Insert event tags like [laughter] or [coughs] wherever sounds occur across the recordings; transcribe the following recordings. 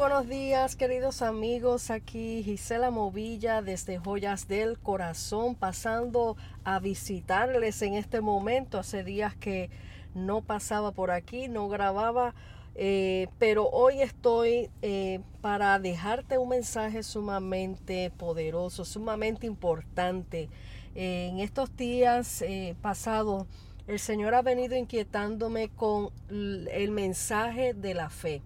buenos días queridos amigos, aquí Gisela Movilla desde Joyas del Corazón pasando a visitarles en este momento. Hace días que no pasaba por aquí, no grababa, eh, pero hoy estoy eh, para dejarte un mensaje sumamente poderoso, sumamente importante. en estos días eh, pasados el Señor ha venido inquietándome con el mensaje de la fe.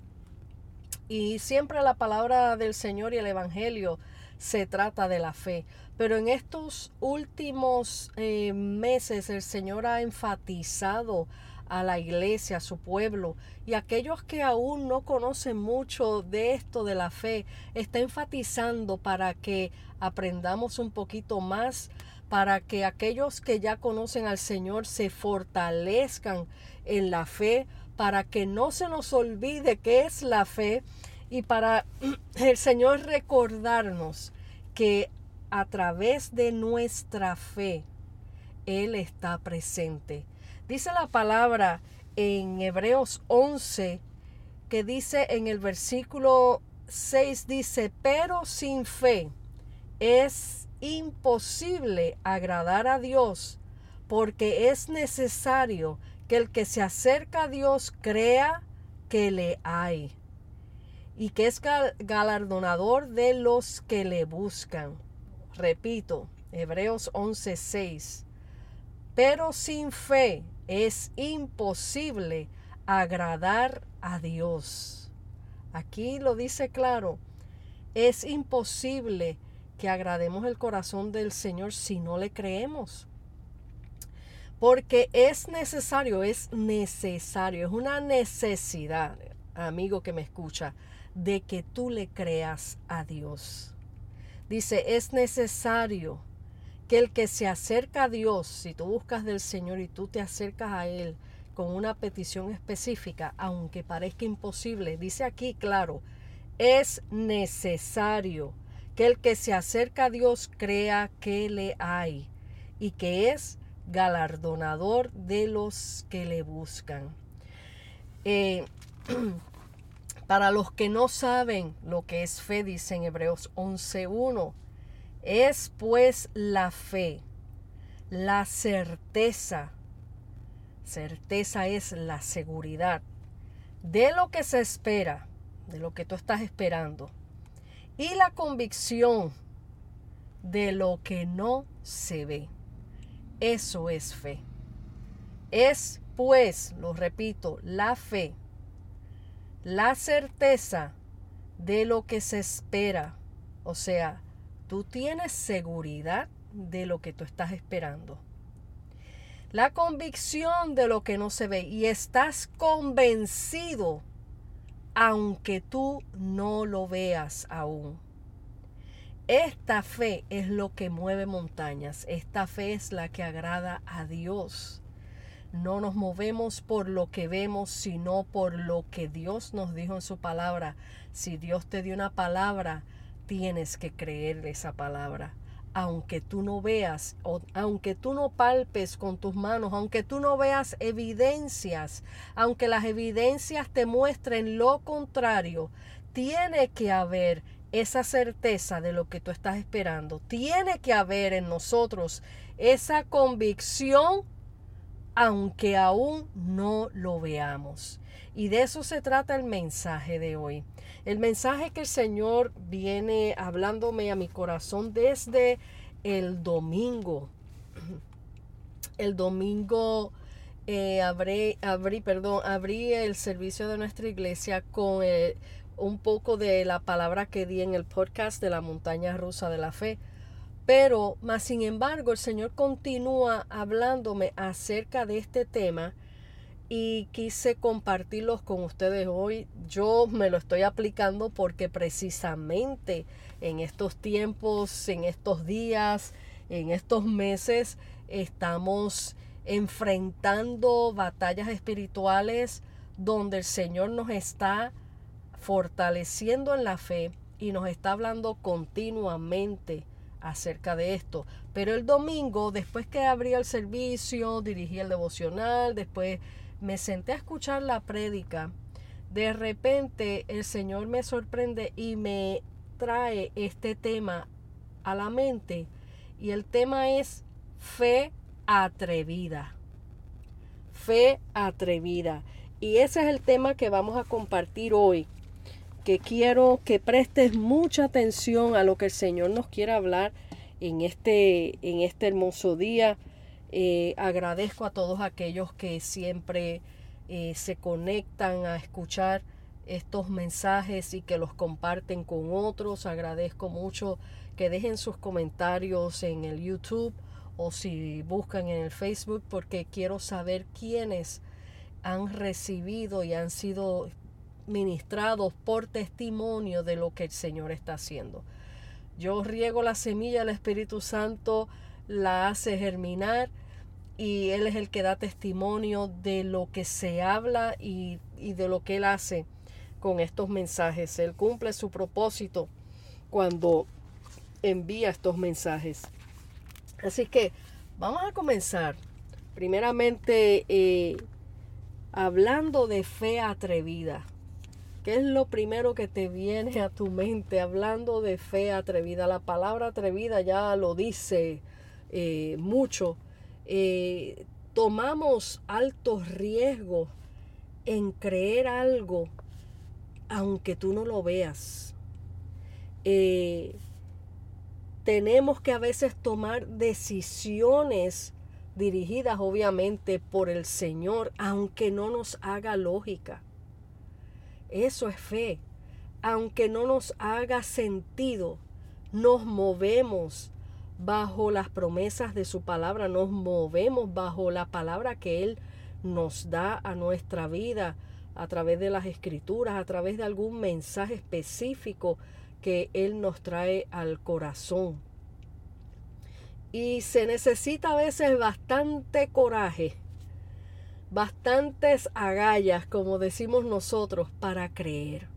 Y siempre la palabra del Señor y el Evangelio se trata de la fe. Pero en estos últimos eh, meses el Señor ha enfatizado a la iglesia, a su pueblo, y aquellos que aún no conocen mucho de esto de la fe, está enfatizando para que aprendamos un poquito más para que aquellos que ya conocen al Señor se fortalezcan en la fe, para que no se nos olvide qué es la fe y para [clears throat] el Señor recordarnos que a través de nuestra fe Él está presente. Dice la palabra en Hebreos 11 que dice en el versículo 6 dice, pero sin fe es imposible agradar a Dios porque es necesario que el que se acerca a Dios crea que le hay y que es galardonador de los que le buscan. Repito, Hebreos 11:6. Pero sin fe es imposible agradar a Dios. Aquí lo dice claro, es imposible que agrademos el corazón del Señor si no le creemos. Porque es necesario, es necesario, es una necesidad, amigo que me escucha, de que tú le creas a Dios. Dice, es necesario que el que se acerca a Dios, si tú buscas del Señor y tú te acercas a Él con una petición específica, aunque parezca imposible, dice aquí claro, es necesario que el que se acerca a Dios crea que le hay y que es galardonador de los que le buscan. Eh, [clears throat] para los que no saben lo que es fe, dice en Hebreos 11.1, es pues la fe, la certeza, certeza es la seguridad de lo que se espera, de lo que tú estás esperando y la convicción de lo que no se ve. Eso es fe. Es pues, lo repito, la fe, la certeza de lo que se espera. O sea, tú tienes seguridad de lo que tú estás esperando. La convicción de lo que no se ve y estás convencido aunque tú no lo veas aún. Esta fe es lo que mueve montañas, esta fe es la que agrada a Dios. No nos movemos por lo que vemos, sino por lo que Dios nos dijo en su palabra. Si Dios te dio una palabra, tienes que creer esa palabra aunque tú no veas, o aunque tú no palpes con tus manos, aunque tú no veas evidencias, aunque las evidencias te muestren lo contrario, tiene que haber esa certeza de lo que tú estás esperando. Tiene que haber en nosotros esa convicción, aunque aún no lo veamos. Y de eso se trata el mensaje de hoy. El mensaje que el Señor viene hablándome a mi corazón desde el domingo. [clears throat] El domingo eh, abrí, abrí, perdón, abrí el servicio de nuestra iglesia con eh, un poco de la palabra que di en el podcast de la montaña rusa de la fe. Pero, más sin embargo, el Señor continúa hablándome acerca de este tema y quise compartirlos con ustedes hoy. Yo me lo estoy aplicando porque precisamente en estos tiempos, en estos días, en estos meses, estamos enfrentando batallas espirituales donde el Señor nos está fortaleciendo en la fe y nos está hablando continuamente acerca de esto. Pero el domingo, después que abrí el servicio, dirigí el devocional, después me senté a escuchar la prédica de repente el Señor me sorprende y me trae este tema a la mente. Y el tema es fe atrevida. Fe atrevida. Y ese es el tema que vamos a compartir hoy. Que quiero que prestes mucha atención a lo que el Señor nos quiere hablar en este, en este hermoso día. Eh, agradezco a todos aquellos que siempre eh, se conectan a escuchar estos mensajes y que los comparten con otros. Agradezco mucho que dejen sus comentarios en el YouTube o si buscan en el Facebook porque quiero saber quiénes han recibido y han sido ministrados por testimonio de lo que el Señor está haciendo. Yo riego la semilla del Espíritu Santo, la hace germinar y Él es el que da testimonio de lo que se habla y, de lo que Él hace con estos mensajes. Él cumple su propósito cuando envía estos mensajes. Así que vamos a comenzar. Primeramente, eh, hablando de fe atrevida. ¿Qué es lo primero que te viene a tu mente hablando de fe atrevida? La palabra atrevida ya lo dice eh, mucho eh, tomamos altos riesgos en creer algo aunque tú no lo veas. Eh, tenemos que a veces tomar decisiones dirigidas obviamente por el Señor, aunque no nos haga lógica. Eso es fe. Aunque no nos haga sentido, nos movemos bajo las promesas de su palabra, nos movemos bajo la palabra que Él nos da a nuestra vida a través de las escrituras, a través de algún mensaje específico que Él nos trae al corazón. Y se necesita a veces bastante coraje, bastantes agallas, como decimos nosotros, para creer.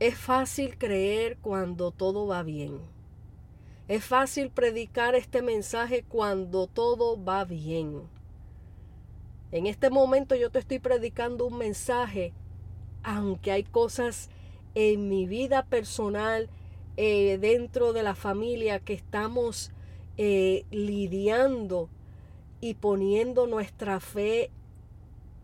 Es fácil creer cuando todo va bien es fácil predicar este mensaje cuando todo va bien. En este momento yo te estoy predicando un mensaje, aunque hay cosas en mi vida personal, eh, dentro de la familia, que estamos eh, lidiando y poniendo nuestra fe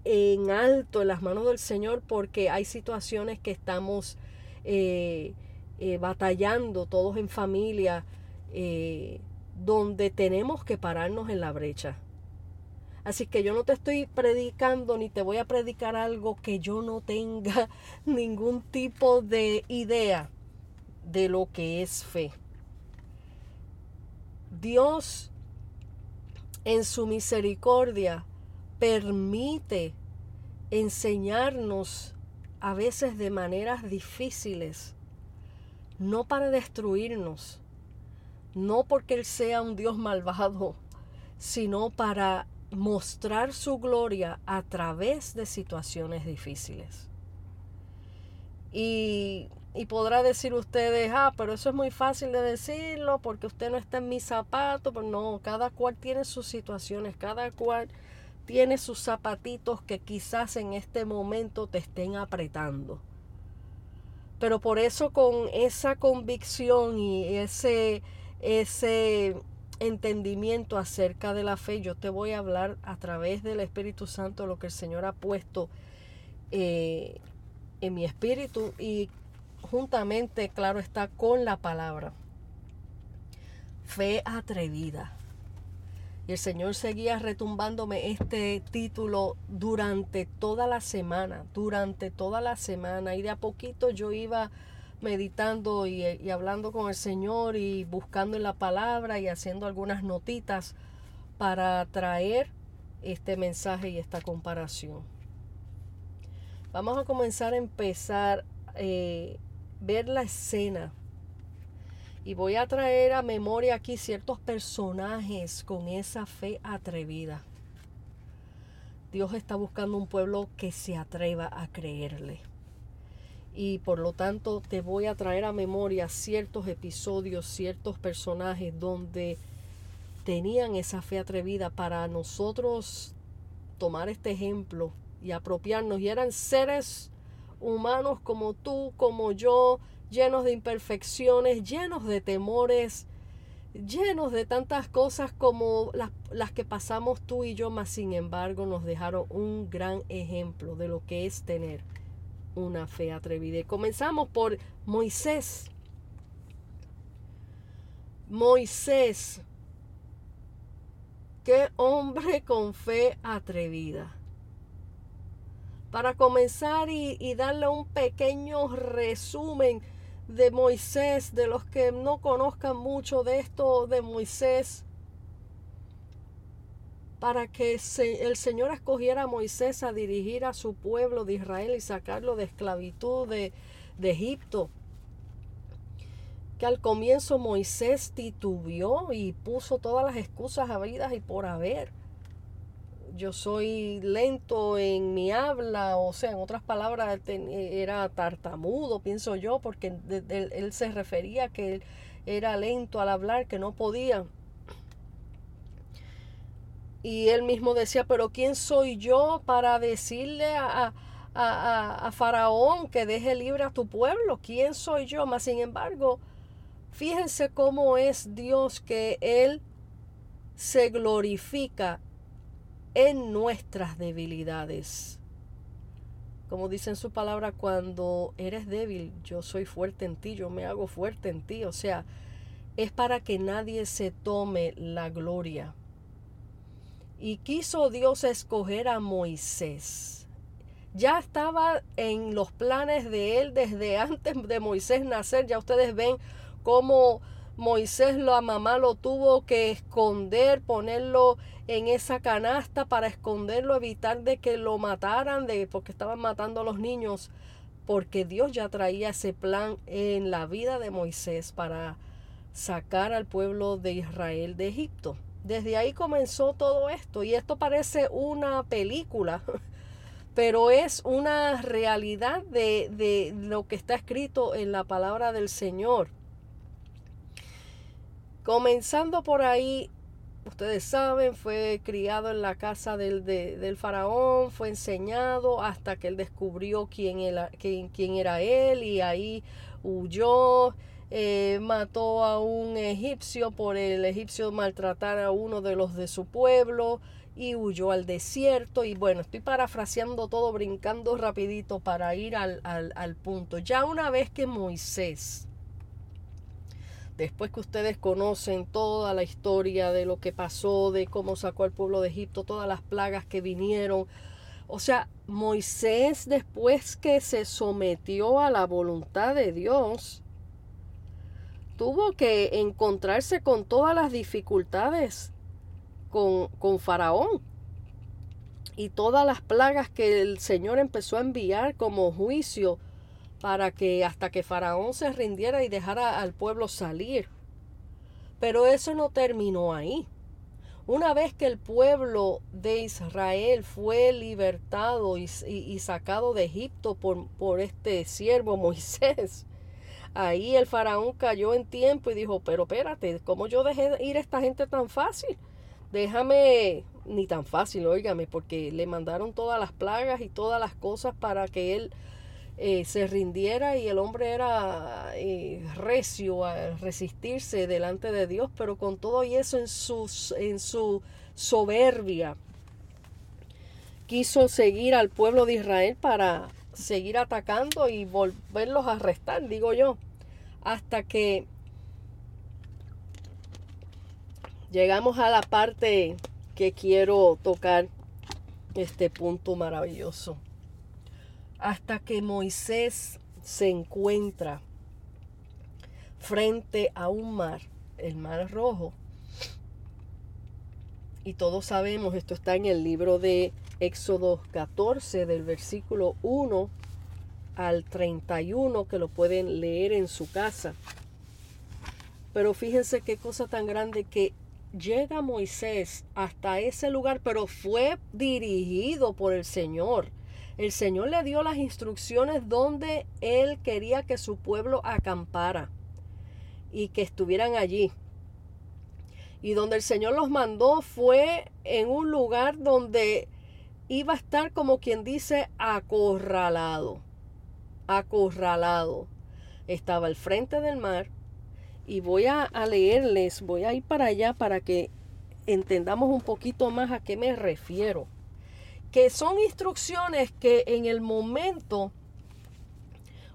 en alto en las manos del Señor, porque hay situaciones que estamos eh, batallando todos en familia eh, donde tenemos que pararnos en la brecha. Así que yo no te estoy predicando ni te voy a predicar algo que yo no tenga [laughs] ningún tipo de idea de lo que es fe. Dios en su misericordia permite enseñarnos a veces de maneras difíciles, no para destruirnos, no porque Él sea un Dios malvado, sino para mostrar su gloria a través de situaciones difíciles. Y, y, podrá decir ustedes, ah, pero eso es muy fácil de decirlo porque usted no está en mi zapato. Pero no, cada cual tiene sus situaciones, cada cual tiene sus zapatitos que quizás en este momento te estén apretando. Pero por eso con esa convicción y ese ese entendimiento acerca de la fe, yo te voy a hablar a través del Espíritu Santo lo que el Señor ha puesto eh, en mi espíritu y juntamente, claro está, con la palabra. Fe atrevida. Y el Señor seguía retumbándome este título durante toda la semana, durante toda la semana. Y de a poquito yo iba meditando y, hablando con el Señor y buscando en la palabra y haciendo algunas notitas para traer este mensaje y esta comparación. Vamos a comenzar a empezar eh, ver la escena y voy a traer a memoria aquí ciertos personajes con esa fe atrevida. Dios está buscando un pueblo que se atreva a creerle y por lo tanto te voy a traer a memoria ciertos episodios, ciertos personajes donde tenían esa fe atrevida para nosotros tomar este ejemplo y apropiarnos. Y eran seres humanos como tú, como yo, llenos de imperfecciones, llenos de temores, llenos de tantas cosas como las, las, que pasamos tú y yo, mas sin embargo nos dejaron un gran ejemplo de lo que es tener una fe atrevida. Y comenzamos por Moisés. Moisés, qué hombre con fe atrevida. Para comenzar y, darle un pequeño resumen, de Moisés, de los que no conozcan mucho de esto de Moisés, para que el Señor escogiera a Moisés a dirigir a su pueblo de Israel y sacarlo de esclavitud de, de Egipto. Que al comienzo Moisés titubeó y puso todas las excusas habidas y por haber yo soy lento en mi habla, o sea, en otras palabras, era tartamudo, pienso yo, porque él, se refería que él era lento al hablar, que no podía. Y él mismo decía, pero ¿quién soy yo para decirle a, a, a, Faraón que deje libre a tu pueblo? ¿Quién soy yo? Mas, sin embargo, fíjense cómo es Dios que Él se glorifica en nuestras debilidades. Como dice en su palabra, cuando eres débil, yo soy fuerte en ti, yo me hago fuerte en ti. O sea, es para que nadie se tome la gloria. Y quiso Dios escoger a Moisés. Ya estaba en los planes de él desde antes de Moisés nacer. Ya ustedes ven cómo Moisés, la mamá lo tuvo que esconder, ponerlo en esa canasta para esconderlo, evitar de que lo mataran, de, porque estaban matando a los niños, porque Dios ya traía ese plan en la vida de Moisés para sacar al pueblo de Israel de Egipto. Desde ahí comenzó todo esto y esto parece una película, [laughs] pero es una realidad de, de lo que está escrito en la palabra del Señor. Comenzando por ahí, ustedes saben, fue criado en la casa del, del faraón, fue enseñado hasta que él descubrió quién quién, quién era él y ahí huyó. Eh, mató a un egipcio por el egipcio maltratar a uno de los de su pueblo y huyó al desierto y bueno estoy parafraseando todo brincando rapidito para ir al, al, al punto ya una vez que Moisés después que ustedes conocen toda la historia de lo que pasó, de cómo sacó al pueblo de Egipto, todas las plagas que vinieron. O sea, Moisés después que se sometió a la voluntad de Dios, tuvo que encontrarse con todas las dificultades con, con Faraón y todas las plagas que el Señor empezó a enviar como juicio para que hasta que Faraón se rindiera y dejara al pueblo salir. Pero eso no terminó ahí. Una vez que el pueblo de Israel fue libertado y, sacado de Egipto por, por este siervo [laughs] Moisés, ahí el faraón cayó en tiempo y dijo, pero espérate, ¿cómo yo dejé ir a esta gente tan fácil? Déjame, ni tan fácil, óigame, porque le mandaron todas las plagas y todas las cosas para que él eh, se rindiera y el hombre era eh, recio a resistirse delante de Dios, pero con todo y eso en, en su soberbia quiso seguir al pueblo de Israel para seguir atacando y volverlos a arrestar, digo yo, hasta que llegamos a la parte que quiero tocar, este punto maravilloso hasta que Moisés se encuentra frente a un mar, el mar rojo. Y todos sabemos, esto está en el libro de Éxodo 14, del versículo 1 al 31, que lo pueden leer en su casa. Pero fíjense qué cosa tan grande que llega Moisés hasta ese lugar, pero fue dirigido por el Señor. El Señor le dio las instrucciones donde Él quería que su pueblo acampara y que estuvieran allí. Y donde el Señor los mandó fue en un lugar donde iba a estar como quien dice acorralado, acorralado. Estaba al frente del mar y voy a, leerles, voy a ir para allá para que entendamos un poquito más a qué me refiero. Que son instrucciones que en el momento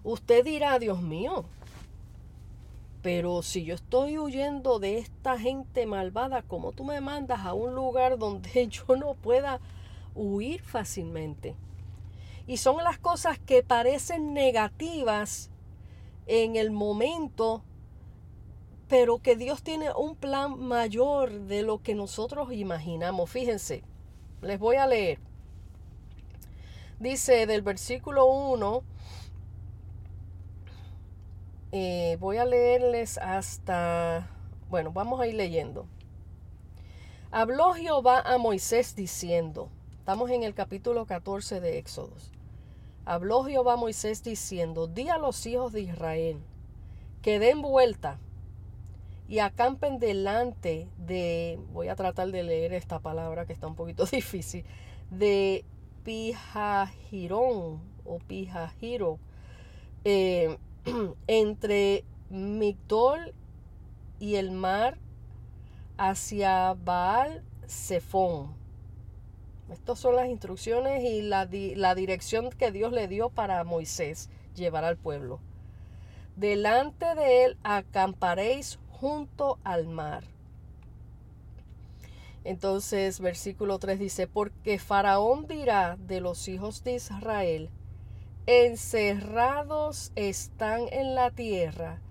usted dirá, Dios mío, pero si yo estoy huyendo de esta gente malvada, ¿cómo tú me mandas a un lugar donde [laughs] yo no pueda huir fácilmente? Y son las cosas que parecen negativas en el momento, pero que Dios tiene un plan mayor de lo que nosotros imaginamos. Fíjense, les voy a leer. Dice del versículo 1 eh, voy a leerles hasta, bueno, vamos a ir leyendo. Habló Jehová a Moisés diciendo, estamos en el capítulo 14 de Éxodos. Habló Jehová a Moisés diciendo, di a los hijos de Israel que den vuelta y acampen delante de, voy a tratar de leer esta palabra que está un poquito [laughs] difícil, de Pijajirón o Pijajiro. Eh, [clears throat] entre Migdol y el mar hacia Baal Zephon. Estas son las instrucciones y la, la, dirección que Dios le dio para Moisés llevar al pueblo. Delante de él acamparéis junto al mar. Entonces, versículo 3 dice, porque Faraón dirá de los hijos de Israel, encerrados están en la tierra,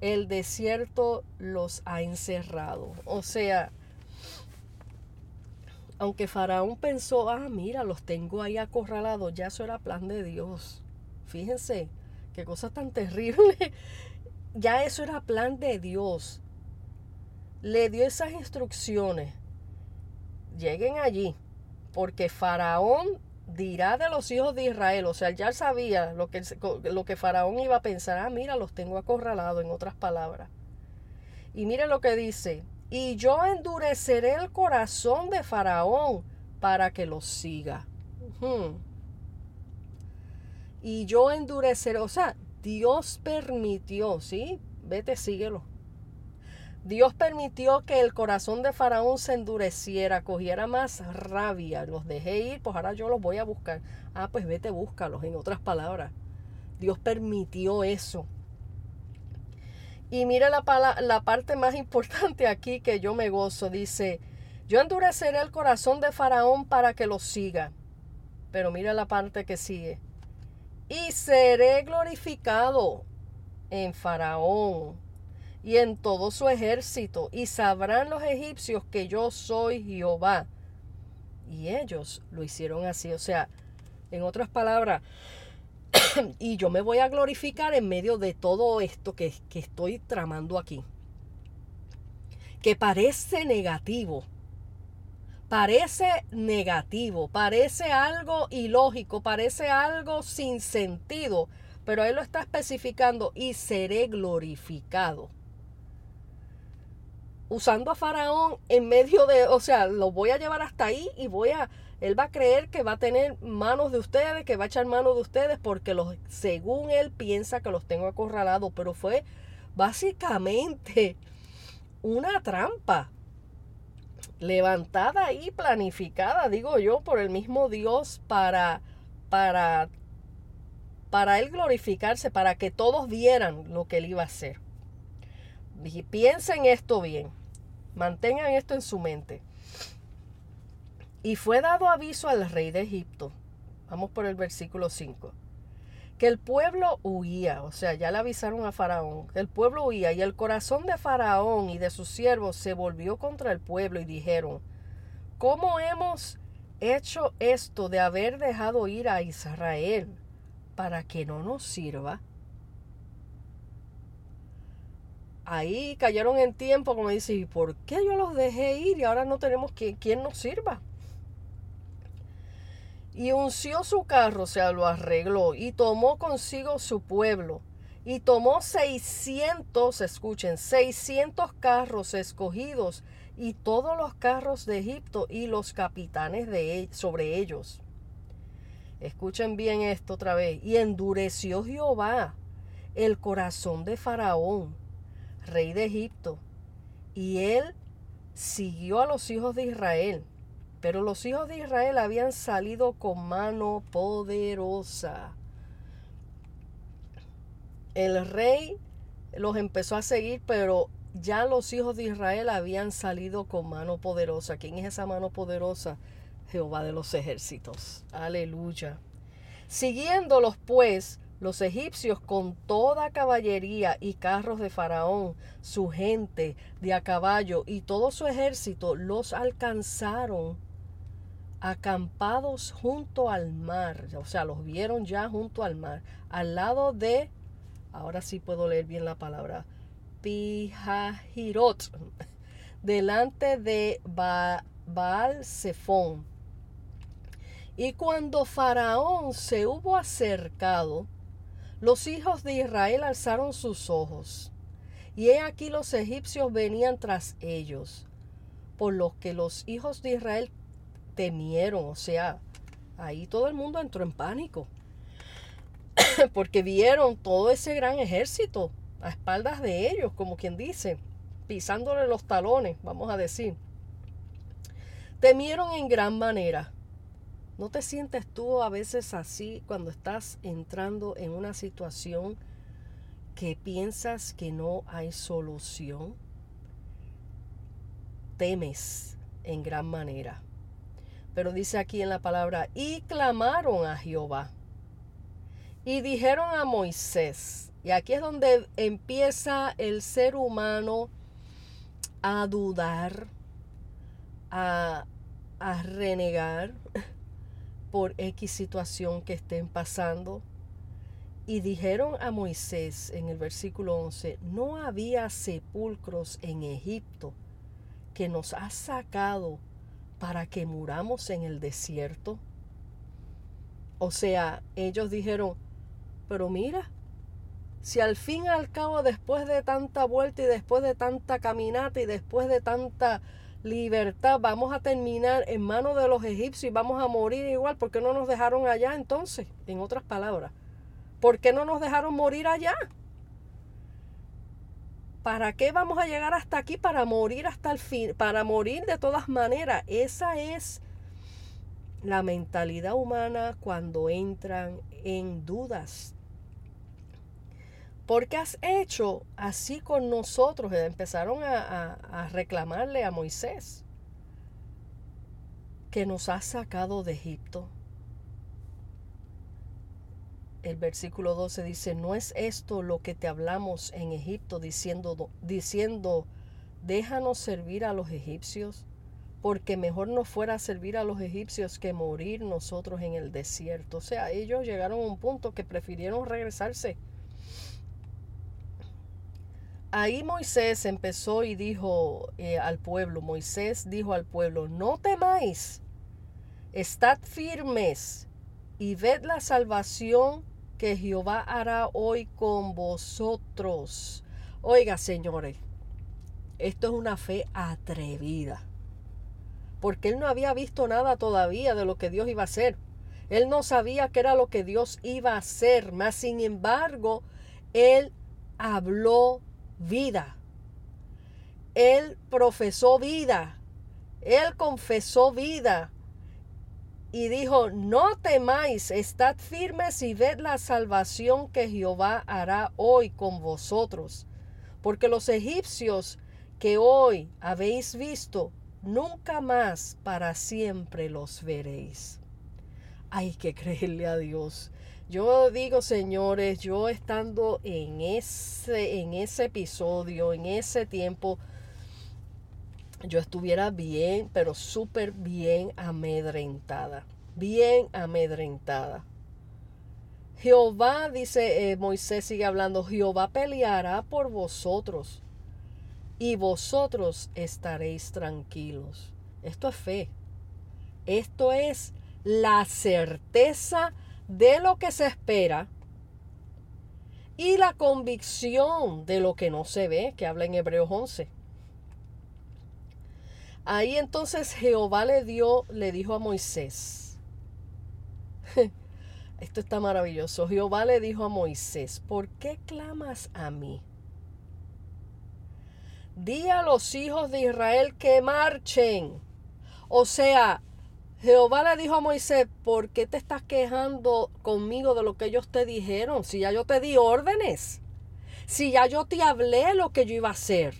el desierto los ha encerrado. O sea, aunque Faraón pensó, ah, mira, los tengo ahí acorralados, ya eso era plan de Dios. Fíjense, qué cosa tan terrible. [laughs] ya eso era plan de Dios. Le dio esas instrucciones. Lleguen allí, porque Faraón dirá de los hijos de Israel, o sea, ya sabía lo que, lo que Faraón iba a pensar, ah, mira, los tengo acorralados, en otras palabras. Y mire lo que dice, y yo endureceré el corazón de Faraón para que los siga. Y yo endureceré, o sea, Dios permitió, ¿sí? Vete, síguelo. Dios permitió que el corazón de Faraón se endureciera, cogiera más rabia. Los dejé ir, pues ahora yo los voy a buscar. Ah, pues vete, búscalos, en otras palabras. Dios permitió eso. Y mira la, la parte más importante aquí que yo me gozo. Dice, yo endureceré el corazón de Faraón para que lo siga. Pero mira la parte que sigue. Y seré glorificado en Faraón y en todo su ejército, y sabrán los egipcios que yo soy Jehová. Y ellos lo hicieron así, o sea, en otras palabras, [coughs] y yo me voy a glorificar en medio de todo esto que, que estoy tramando aquí, que parece negativo, parece negativo, parece algo ilógico, parece algo sin sentido, pero él lo está especificando y seré glorificado usando a Faraón en medio de, o sea, lo voy a llevar hasta ahí y voy a, él va a creer que va a tener manos de ustedes, que va a echar manos de ustedes, porque los, según él piensa que los tengo acorralados, pero fue básicamente una trampa levantada y planificada, digo yo, por el mismo Dios para, para, para él glorificarse, para que todos vieran lo que él iba a hacer. Piensen esto bien. Mantengan esto en su mente. Y fue dado aviso al rey de Egipto. Vamos por el versículo 5. Que el pueblo huía, o sea, ya le avisaron a Faraón, el pueblo huía y el corazón de Faraón y de sus siervos se volvió contra el pueblo y dijeron, ¿cómo hemos hecho esto de haber dejado ir a Israel para que no nos sirva? Ahí cayeron en tiempo, como dice, ¿y por qué yo los dejé ir y ahora no tenemos quien, nos sirva? Y unció su carro, o sea, lo arregló y tomó consigo su pueblo. Y tomó 600, escuchen, 600 carros escogidos y todos los carros de Egipto y los capitanes de e, sobre ellos. Escuchen bien esto otra vez. Y endureció Jehová el corazón de Faraón, rey de Egipto, y él siguió a los hijos de Israel. Pero los hijos de Israel habían salido con mano poderosa. El rey los empezó a seguir, pero ya los hijos de Israel habían salido con mano poderosa. ¿Quién es esa mano poderosa? Jehová de los ejércitos. Aleluya. Siguiéndolos pues, los egipcios con toda caballería y carros de Faraón, su gente de a caballo y todo su ejército los alcanzaron acampados junto al mar. O sea, los vieron ya junto al mar, al lado de, ahora sí puedo leer bien la palabra, Pijahirot, [laughs] delante de Baal Zephon. Y cuando Faraón se hubo acercado, los hijos de Israel alzaron sus ojos, y he aquí los egipcios venían tras ellos, por lo que los hijos de Israel temieron, o sea, ahí todo el mundo entró en pánico, [coughs] porque vieron todo ese gran ejército a espaldas de ellos, como quien dice, pisándole los talones, vamos a decir. Temieron en gran manera ¿No te sientes tú a veces así cuando estás entrando en una situación que piensas que no hay solución? Temes en gran manera. Pero dice aquí en la palabra, y clamaron a Jehová. Y dijeron a Moisés, y aquí es donde empieza el ser humano a dudar, a, a renegar, por X situación que estén pasando. Y dijeron a Moisés en el versículo 11, no había sepulcros en Egipto que nos ha sacado para que muramos en el desierto. O sea, ellos dijeron, pero mira, si al fin y al cabo después de tanta vuelta y después de tanta caminata y después de tanta libertad, vamos a terminar en manos de los egipcios y vamos a morir igual. ¿Por qué no nos dejaron allá entonces? En otras palabras, ¿por qué no nos dejaron morir allá? ¿Para qué vamos a llegar hasta aquí? Para morir hasta el fin, para morir de todas maneras. Esa es la mentalidad humana cuando entran en dudas ¿Por qué has hecho así con nosotros? Empezaron a, reclamarle a Moisés que nos ha sacado de Egipto. El versículo 12 dice, no es esto lo que te hablamos en Egipto diciendo, diciendo, déjanos servir a los egipcios, porque mejor nos fuera servir a los egipcios que morir nosotros en el desierto. O sea, ellos llegaron a un punto que prefirieron regresarse Ahí Moisés empezó y dijo eh, al pueblo, Moisés dijo al pueblo, no temáis, estad firmes y ved la salvación que Jehová hará hoy con vosotros. Oiga, señores, esto es una fe atrevida, porque él no había visto nada todavía de lo que Dios iba a hacer. Él no sabía qué era lo que Dios iba a hacer, mas sin embargo, él habló vida. Él profesó vida. Él confesó vida. Y dijo, no temáis, estad firmes y ved la salvación que Jehová hará hoy con vosotros. Porque los egipcios que hoy habéis visto, nunca más para siempre los veréis. Hay que creerle a Dios. Yo digo, señores, yo estando en ese, en ese episodio, en ese tiempo, yo estuviera bien, pero súper bien amedrentada. Bien amedrentada. Jehová, dice eh, Moisés, sigue hablando, Jehová peleará por vosotros y vosotros estaréis tranquilos. Esto es fe. Esto es la certeza de lo que se espera y la convicción de lo que no se ve, que habla en Hebreos 11. Ahí entonces Jehová le dio, le dijo a Moisés. [laughs] Esto está maravilloso. Jehová le dijo a Moisés, ¿por qué clamas a mí? Di a los hijos de Israel que marchen. O sea, Jehová le dijo a Moisés, ¿por qué te estás quejando conmigo de lo que ellos te dijeron? Si ya yo te di órdenes. Si ya yo te hablé lo que yo iba a hacer.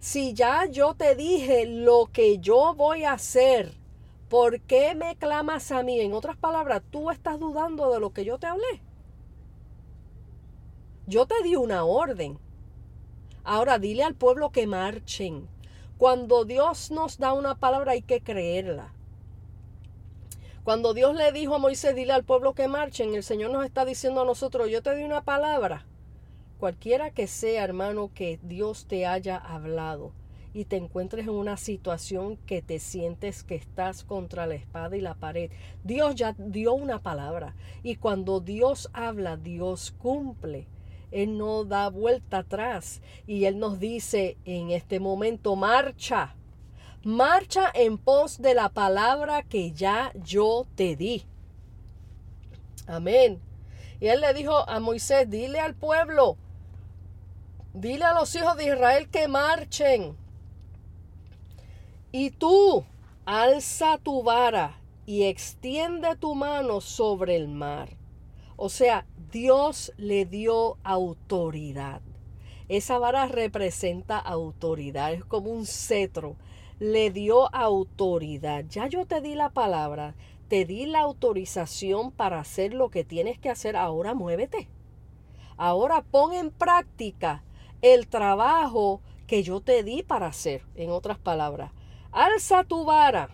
Si ya yo te dije lo que yo voy a hacer. ¿Por qué me clamas a mí? En otras palabras, tú estás dudando de lo que yo te hablé. Yo te di una orden. Ahora dile al pueblo que marchen. Cuando Dios nos da una palabra hay que creerla. Cuando Dios le dijo a Moisés, dile al pueblo que marchen, el Señor nos está diciendo a nosotros, yo te di una palabra. Cualquiera que sea, hermano, que Dios te haya hablado y te encuentres en una situación que te sientes que estás contra la espada y la pared, Dios ya dio una palabra. Y cuando Dios habla, Dios cumple. Él no da vuelta atrás. Y Él nos dice en este momento, marcha marcha en pos de la palabra que ya yo te di. Amén. Y él le dijo a Moisés, dile al pueblo, dile a los hijos de Israel que marchen. Y tú, alza tu vara y extiende tu mano sobre el mar. O sea, Dios le dio autoridad. Esa vara representa autoridad, es como un cetro le dio autoridad. Ya yo te di la palabra, te di la autorización para hacer lo que tienes que hacer. Ahora muévete. Ahora pon en práctica el trabajo que yo te di para hacer. En otras palabras, alza tu vara.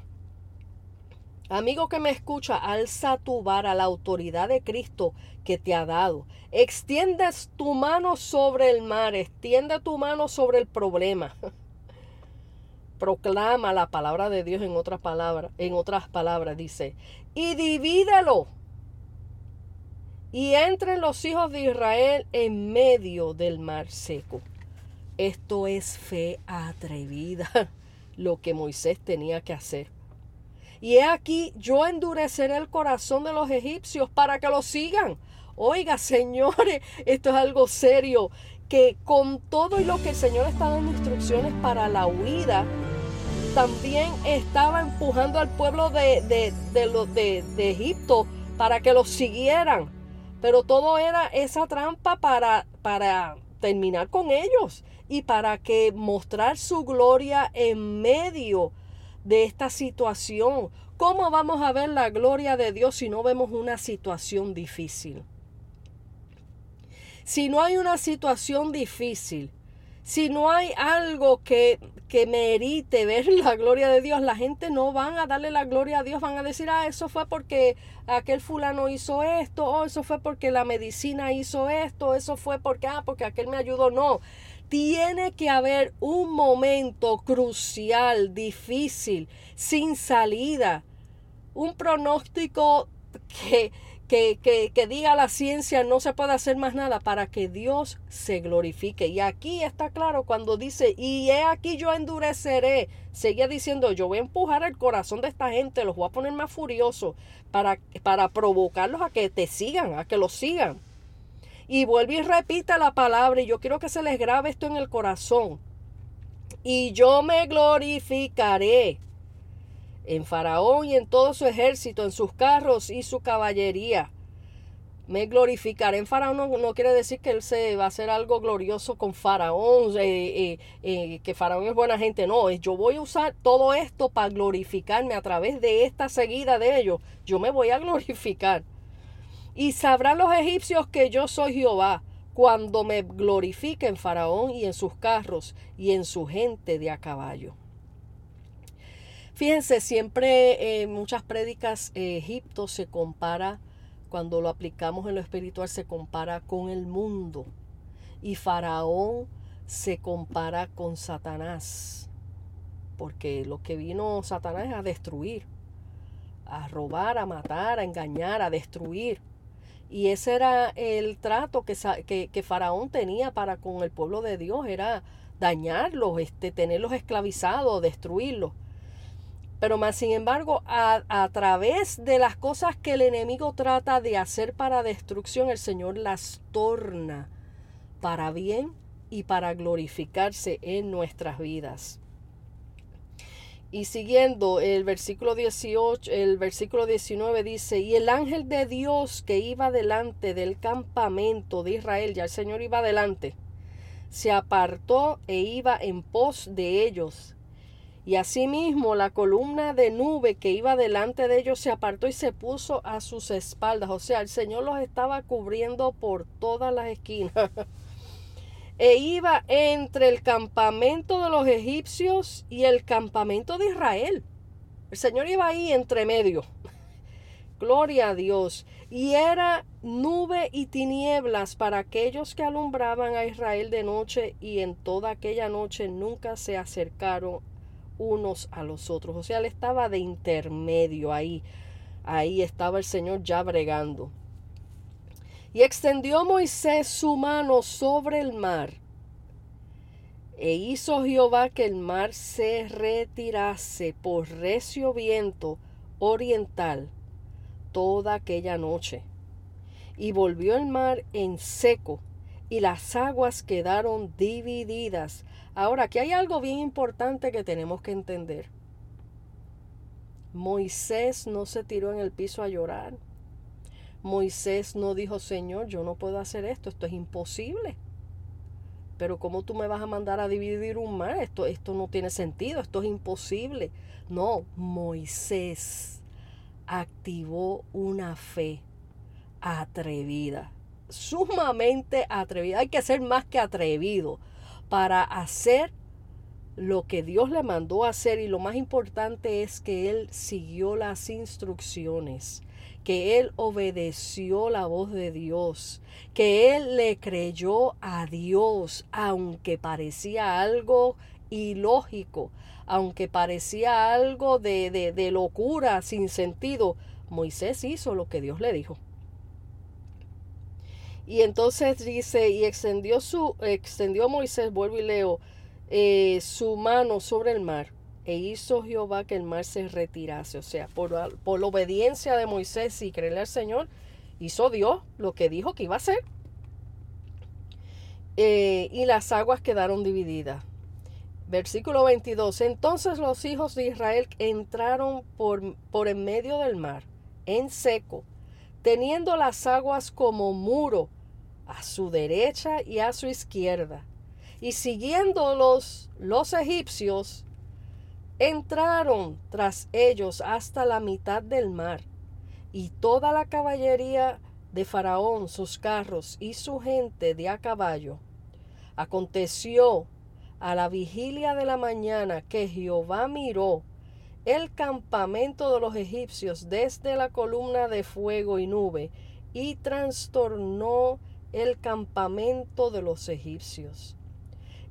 Amigo que me escucha, alza tu vara, la autoridad de Cristo que te ha dado. Extiendes tu mano sobre el mar, extiende tu mano sobre el problema. [laughs] proclama la palabra de Dios en otras palabras, en otras palabras dice, y divídelo. Y entren los hijos de Israel en medio del mar seco. Esto es fe atrevida, [laughs] lo que Moisés tenía que hacer. Y he aquí, yo endureceré el corazón de los egipcios para que lo sigan. Oiga, señores, [laughs] esto es algo serio, que con todo y lo que el Señor está dando instrucciones para la huida, también estaba empujando al pueblo de, de, de, Egipto para que los siguieran. Pero todo era esa trampa para, para terminar con ellos y para que mostrar su gloria en medio de esta situación. ¿Cómo vamos a ver la gloria de Dios si no vemos una situación difícil? Si no hay una situación difícil, si no hay algo que, que merite ver [laughs] la gloria de Dios, la gente no van a darle la gloria a Dios, van a decir, ah, eso fue porque aquel fulano hizo esto, o eso fue porque la medicina hizo esto, eso fue porque, ah, porque aquel me ayudó. No, tiene que haber un momento crucial, difícil, sin salida, un pronóstico que que, diga la ciencia no se puede hacer más nada para que Dios se glorifique. Y aquí está claro cuando dice, y he aquí yo endureceré. Seguía diciendo, yo voy a empujar el corazón de esta gente, los voy a poner más furiosos para, para provocarlos a que te sigan, a que los sigan. Y vuelve y repita la palabra y yo quiero que se les grabe esto en el corazón. Y yo me glorificaré en Faraón y en todo su ejército, en sus carros y su caballería. Me glorificaré en Faraón no, quiere decir que él se va a hacer algo glorioso con Faraón, eh, eh, eh, que Faraón es buena gente. No, yo voy a usar todo esto para glorificarme a través de esta seguida de ellos. Yo me voy a glorificar. Y sabrán los egipcios que yo soy Jehová cuando me glorifiquen Faraón y en sus carros y en su gente de a caballo. Fíjense, siempre en muchas prédicas Egipto se compara, cuando lo aplicamos en lo espiritual, se compara con el mundo. Y Faraón se compara con Satanás. Porque lo que vino Satanás es a destruir, a robar, a matar, a engañar, a destruir. Y ese era el trato que, que, que Faraón tenía para con el pueblo de Dios, era dañarlos, este, tenerlos esclavizados, destruirlos. Pero más sin embargo, a, través de las cosas que el enemigo trata de hacer para destrucción, el Señor las torna para bien y para glorificarse en nuestras vidas. Y siguiendo el versículo 18, el versículo 19 dice, y el ángel de Dios que iba delante del campamento de Israel, ya el Señor iba delante, se apartó e iba en pos de ellos. Y asimismo la columna de nube que iba delante de ellos se apartó y se puso a sus espaldas. O sea, el Señor los estaba cubriendo por todas las esquinas. [laughs] e iba entre el campamento de los egipcios y el campamento de Israel. El Señor iba ahí entre medio. [laughs] Gloria a Dios. Y era nube y tinieblas para aquellos que alumbraban a Israel de noche y en toda aquella noche nunca se acercaron unos a los otros. O sea, él estaba de intermedio ahí. Ahí estaba el Señor ya bregando. Y extendió Moisés su mano sobre el mar. E hizo Jehová que el mar se retirase por recio viento oriental toda aquella noche. Y volvió el mar en seco, y las aguas quedaron divididas. Ahora, aquí hay algo bien importante que tenemos que entender. Moisés no se tiró en el piso a llorar. Moisés no dijo, Señor, yo no puedo hacer esto, esto es imposible. Pero ¿cómo tú me vas a mandar a dividir un mar? Esto, esto no tiene sentido, esto es imposible. No, Moisés activó una fe atrevida, sumamente atrevida. Hay que ser más que atrevido para hacer lo que Dios le mandó hacer y lo más importante es que él siguió las instrucciones que él obedeció la voz de Dios, que él le creyó a Dios, aunque parecía algo ilógico, aunque parecía algo de, de, locura, sin sentido. Moisés hizo lo que Dios le dijo. Y entonces dice, y extendió su, extendió Moisés, vuelvo y leo, eh, su mano sobre el mar e hizo Jehová que el mar se retirase. O sea, por, por la obediencia de Moisés y creerle al Señor, hizo Dios lo que dijo que iba a hacer. Eh, y las aguas quedaron divididas. Versículo 22. Entonces los hijos de Israel entraron por, por en medio del mar, en seco, teniendo las aguas como muro a su derecha y a su izquierda. Y siguiendo los, los egipcios, entraron tras ellos hasta la mitad del mar, y toda la caballería de Faraón, sus carros y su gente de a caballo. Aconteció a la vigilia de la mañana que Jehová miró el campamento de los egipcios desde la columna de fuego y nube, y trastornó el campamento de los egipcios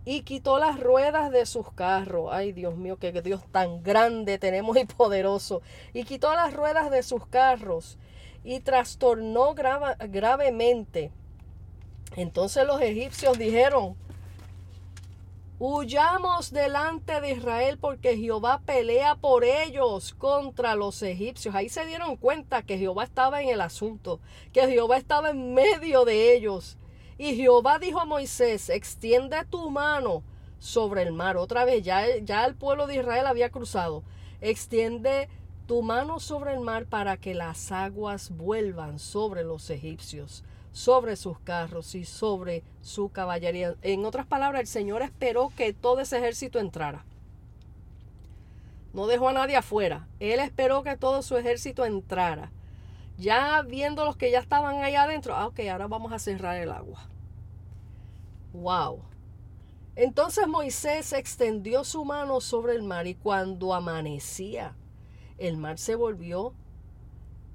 y quitó las ruedas de sus carros. Ay, Dios mío, qué Dios tan grande tenemos y poderoso. Y quitó las ruedas de sus carros y trastornó gravemente. Entonces los egipcios dijeron, huyamos delante de Israel porque Jehová pelea por ellos contra los egipcios. Ahí se dieron cuenta que Jehová estaba en el asunto, que Jehová estaba en medio de ellos y Jehová dijo a Moisés, extiende tu mano sobre el mar. Otra vez, ya, ya el pueblo de Israel había cruzado. Extiende tu mano sobre el mar para que las aguas vuelvan sobre los egipcios, sobre sus carros y sobre su caballería. En otras palabras, el Señor esperó que todo ese ejército entrara. No dejó a nadie afuera. Él esperó que todo su ejército entrara. Ya viendo los que ya estaban ahí adentro, ah, ok, ahora vamos a cerrar el agua. Wow. Entonces Moisés extendió su mano sobre el mar y cuando amanecía, el mar se volvió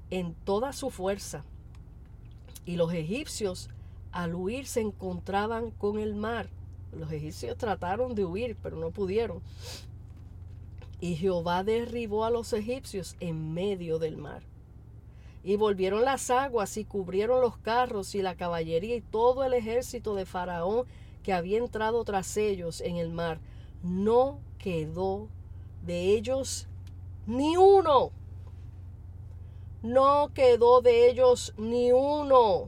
en toda su fuerza. Y los egipcios al huir se encontraban con el mar. Los egipcios trataron de huir, pero no pudieron. Y Jehová derribó a los egipcios en medio del mar. Y volvieron las aguas y cubrieron los carros y la caballería y todo el ejército de Faraón que había entrado tras ellos en el mar, no quedó de ellos ni uno. No quedó de ellos ni uno.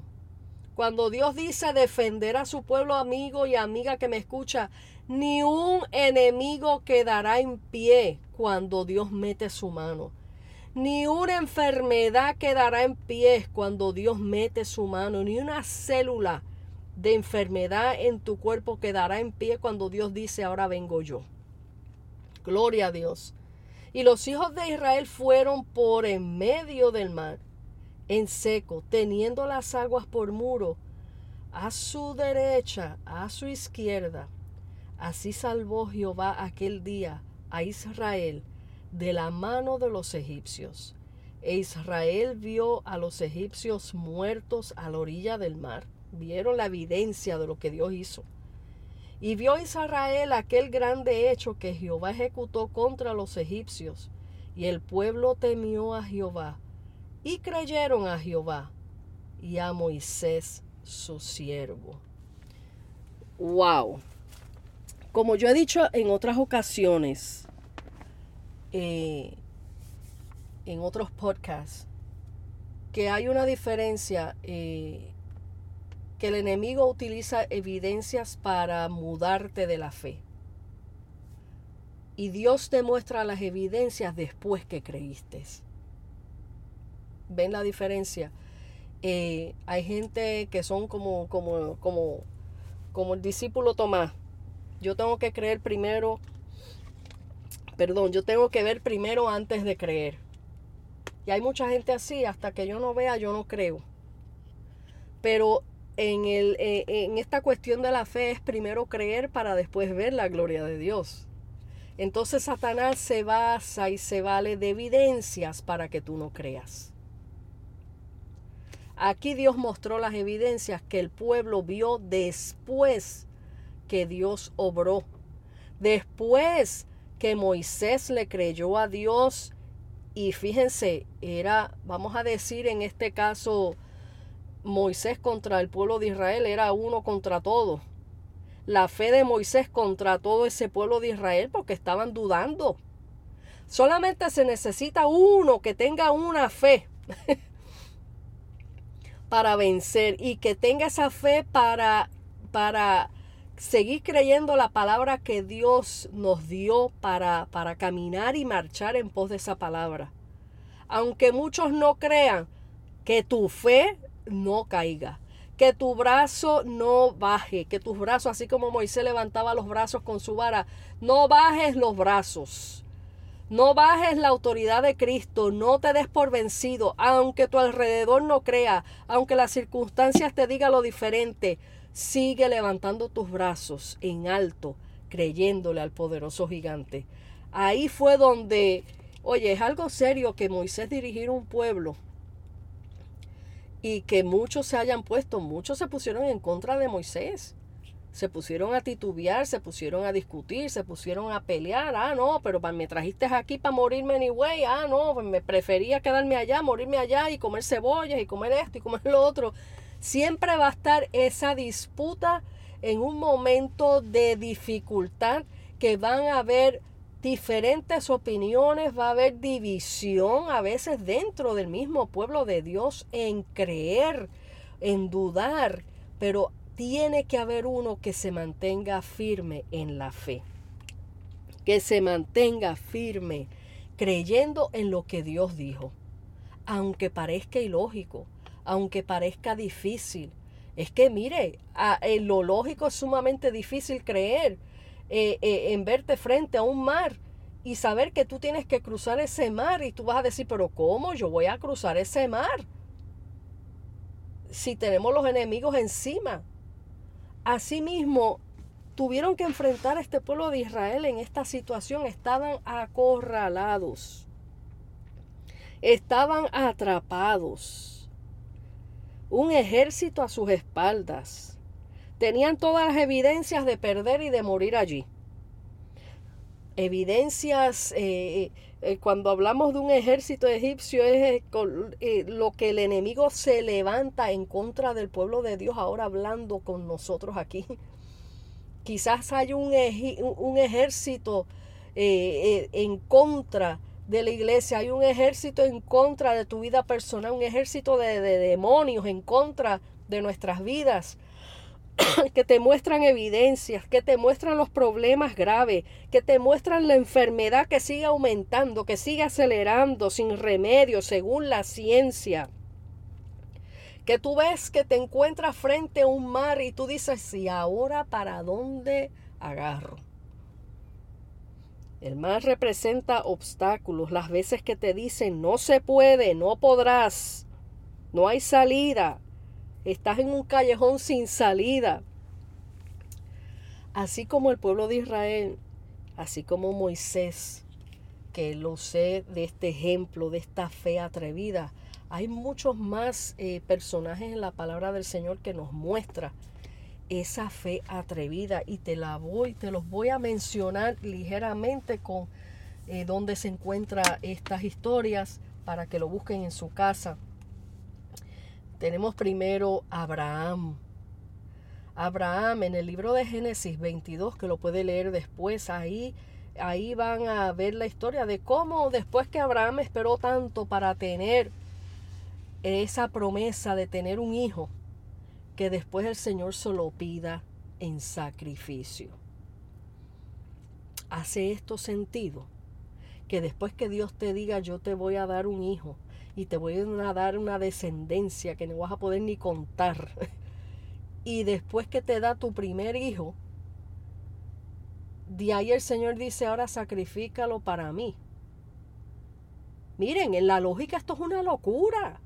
Cuando Dios dice defender a su pueblo amigo y amiga que me escucha, ni un enemigo quedará en pie cuando Dios mete su mano. Ni una enfermedad quedará en pie cuando Dios mete su mano. Ni una célula de enfermedad en tu cuerpo quedará en pie cuando Dios dice, ahora vengo yo. Gloria a Dios. Y los hijos de Israel fueron por en medio del mar, en seco, teniendo las aguas por muro, a su derecha, a su izquierda. Así salvó Jehová aquel día a Israel de la mano de los egipcios. E Israel vio a los egipcios muertos a la orilla del mar. Vieron la evidencia de lo que Dios hizo. Y vio Israel aquel grande hecho que Jehová ejecutó contra los egipcios. Y el pueblo temió a Jehová. Y creyeron a Jehová y a Moisés su siervo. ¡Wow! Como yo he dicho en otras ocasiones, eh, en otros podcasts, que hay una diferencia eh, que el enemigo utiliza evidencias para mudarte de la fe. Y Dios te muestra las evidencias después que creíste. ¿Ven la diferencia? Eh, hay gente que son como, como, como, como el discípulo Tomás. Yo tengo que creer primero, perdón, yo tengo que ver primero antes de creer. Y hay mucha gente así, hasta que yo no vea, yo no creo. Pero en, el, eh, en esta cuestión de la fe es primero creer para después ver la gloria de Dios. Entonces Satanás se basa y se vale de evidencias para que tú no creas. Aquí Dios mostró las evidencias que el pueblo vio después que Dios obró. Después que Moisés le creyó a Dios y fíjense, era, vamos a decir en este caso, Moisés contra el pueblo de Israel era uno contra todo. La fe de Moisés contra todo ese pueblo de Israel porque estaban dudando. Solamente se necesita uno que tenga una fe [laughs] para vencer y que tenga esa fe para, para seguir creyendo la palabra que Dios nos dio para, para caminar y marchar en pos de esa palabra. Aunque muchos no crean que tu fe no caiga. Que tu brazo no baje, que tus brazos, así como Moisés levantaba los brazos con su vara, no bajes los brazos. No bajes la autoridad de Cristo, no te des por vencido, aunque tu alrededor no crea, aunque las circunstancias te digan lo diferente, sigue levantando tus brazos en alto, creyéndole al poderoso gigante. Ahí fue donde, oye, es algo serio que Moisés dirigiera un pueblo y que muchos se hayan puesto, muchos se pusieron en contra de Moisés. Se pusieron a titubear, se pusieron a discutir, se pusieron a pelear. Ah, no, pero me trajiste aquí para morirme anyway. Ah, no, pues me prefería quedarme allá, morirme allá y comer cebollas y comer esto y comer [laughs] lo otro. Siempre va a estar esa disputa en un momento de dificultad que van a haber diferentes opiniones, va a haber división a veces dentro del mismo pueblo de Dios en creer, en dudar, pero tiene que haber uno que se mantenga firme en la fe, que se mantenga firme creyendo en lo que Dios dijo, aunque parezca ilógico, aunque parezca difícil. Es que mire, en lo lógico es sumamente difícil creer, eh, eh, en verte frente a un mar y saber que tú tienes que cruzar ese mar y tú vas a decir, pero ¿cómo yo voy a cruzar ese mar? Si tenemos los enemigos encima. Asimismo, tuvieron que enfrentar a este pueblo de Israel en esta situación. Estaban acorralados. Estaban atrapados. Un ejército a sus espaldas Tenían todas las evidencias de perder y de morir allí. Evidencias, eh, eh, cuando hablamos de un ejército egipcio, es eh, lo que el enemigo se levanta en contra del pueblo de Dios, ahora hablando con nosotros aquí. [laughs] quizás hay un, un ejército eh, eh, en contra de la iglesia, hay un ejército en contra de tu vida personal, un ejército de demonios en contra de nuestras vidas [coughs] que te muestran evidencias, que te muestran los problemas graves, que te muestran la enfermedad que sigue aumentando, que sigue acelerando sin remedio según la ciencia. Que tú ves que te encuentras frente a un mar y tú dices, ¿y ahora para dónde agarro? El mar representa obstáculos, las veces que te dicen no se puede, no podrás, no hay salida, estás en un callejón sin salida. Así como el pueblo de Israel, así como Moisés, que lo sé de este ejemplo, de esta fe atrevida, hay muchos más eh, personajes en la palabra del Señor que nos muestra esa fe atrevida y te la voy, te los voy a mencionar ligeramente con eh, dónde se encuentran estas historias para que lo busquen en su casa. Tenemos primero Abraham. Abraham en el libro de Génesis 22, que lo puede leer después, ahí, ahí van a ver la historia de cómo después que Abraham esperó tanto para tener esa promesa de tener un hijo, que después el Señor se lo pida en sacrificio. ¿Hace esto sentido? Que después que Dios te diga yo te voy a dar un hijo y te voy a dar una descendencia que no vas a poder ni contar. [laughs] y después que te da tu primer hijo, de ahí el Señor dice, ahora sacrifícalo para mí. Miren, en la lógica esto es una locura.